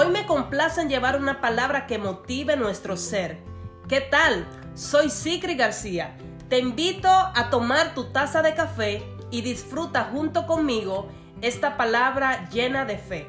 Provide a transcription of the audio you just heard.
Hoy me complace en llevar una palabra que motive nuestro ser. ¿Qué tal? Soy Sicri García. Te invito a tomar tu taza de café y disfruta junto conmigo esta palabra llena de fe.